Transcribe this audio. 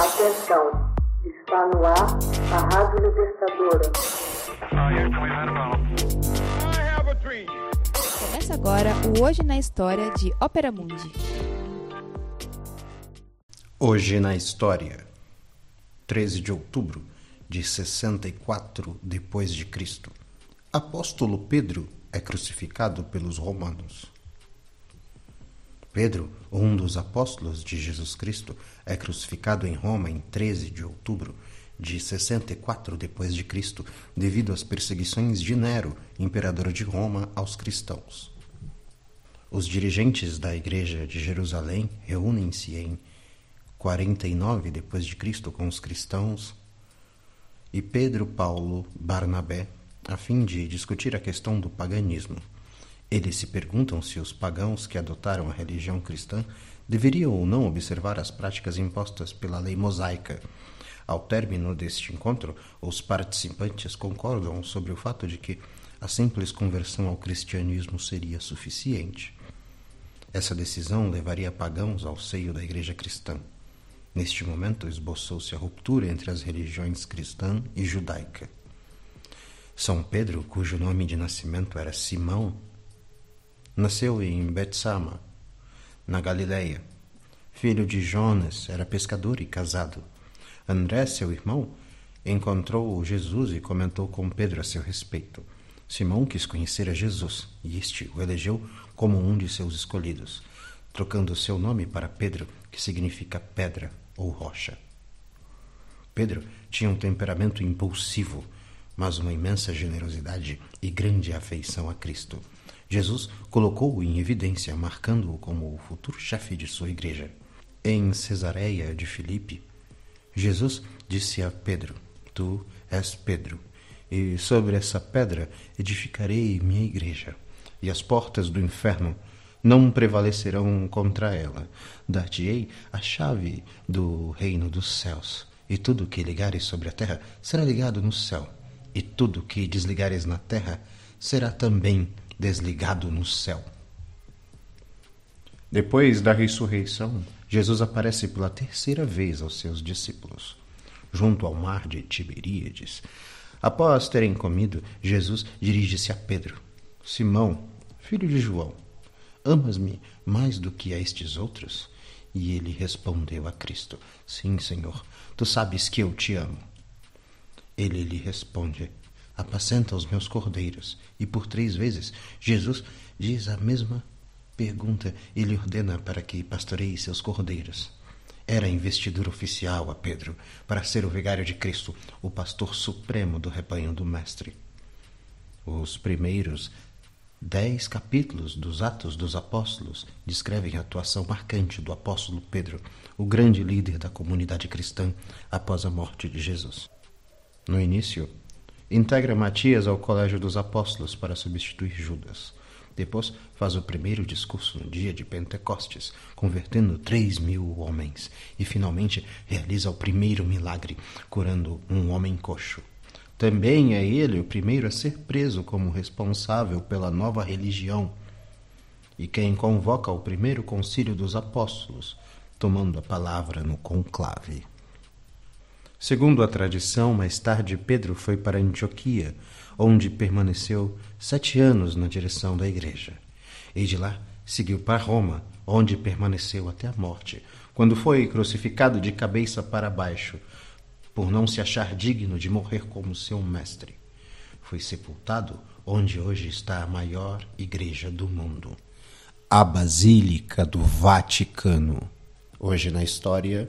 Atenção, está no ar a Rádio Libertadora. Começa agora o Hoje na História de Ópera Mundi. Hoje na História, 13 de outubro de 64 depois de Cristo. Apóstolo Pedro é crucificado pelos romanos. Pedro, um dos apóstolos de Jesus Cristo, é crucificado em Roma em 13 de outubro de 64 depois de Cristo, devido às perseguições de Nero, imperador de Roma, aos cristãos. Os dirigentes da igreja de Jerusalém reúnem-se em 49 depois de Cristo com os cristãos e Pedro, Paulo, Barnabé, a fim de discutir a questão do paganismo. Eles se perguntam se os pagãos que adotaram a religião cristã deveriam ou não observar as práticas impostas pela lei mosaica. Ao término deste encontro, os participantes concordam sobre o fato de que a simples conversão ao cristianismo seria suficiente. Essa decisão levaria pagãos ao seio da igreja cristã. Neste momento, esboçou-se a ruptura entre as religiões cristã e judaica. São Pedro, cujo nome de nascimento era Simão, Nasceu em Betsama, na Galileia. Filho de Jonas, era pescador e casado. André, seu irmão, encontrou Jesus e comentou com Pedro a seu respeito. Simão quis conhecer a Jesus e este o elegeu como um de seus escolhidos, trocando seu nome para Pedro, que significa pedra ou rocha. Pedro tinha um temperamento impulsivo, mas uma imensa generosidade e grande afeição a Cristo. Jesus colocou-o em evidência, marcando-o como o futuro chefe de sua igreja. Em Cesareia de Filipe, Jesus disse a Pedro: Tu és Pedro, e sobre essa pedra edificarei minha igreja, e as portas do inferno não prevalecerão contra ela. Dar-te-ei a chave do reino dos céus, e tudo que ligares sobre a terra será ligado no céu, e tudo que desligares na terra será também desligado no céu. Depois da ressurreição, Jesus aparece pela terceira vez aos seus discípulos, junto ao mar de Tiberíades. Após terem comido, Jesus dirige-se a Pedro: Simão, filho de João, amas-me mais do que a estes outros? E ele respondeu a Cristo: Sim, Senhor, tu sabes que eu te amo. Ele lhe responde: apacenta os meus cordeiros. E por três vezes Jesus diz a mesma pergunta e lhe ordena para que pastoreie seus cordeiros. Era investidura oficial a Pedro para ser o vigário de Cristo, o pastor supremo do rebanho do Mestre. Os primeiros dez capítulos dos Atos dos Apóstolos descrevem a atuação marcante do apóstolo Pedro, o grande líder da comunidade cristã após a morte de Jesus. No início, Integra Matias ao Colégio dos Apóstolos para substituir Judas. Depois faz o primeiro discurso no dia de Pentecostes, convertendo três mil homens. E finalmente realiza o primeiro milagre, curando um homem coxo. Também é ele o primeiro a ser preso como responsável pela nova religião e quem convoca o primeiro concílio dos apóstolos, tomando a palavra no conclave. Segundo a tradição, mais tarde Pedro foi para Antioquia, onde permaneceu sete anos na direção da igreja. E de lá seguiu para Roma, onde permaneceu até a morte, quando foi crucificado de cabeça para baixo, por não se achar digno de morrer como seu mestre. Foi sepultado onde hoje está a maior igreja do mundo, a Basílica do Vaticano. Hoje na história,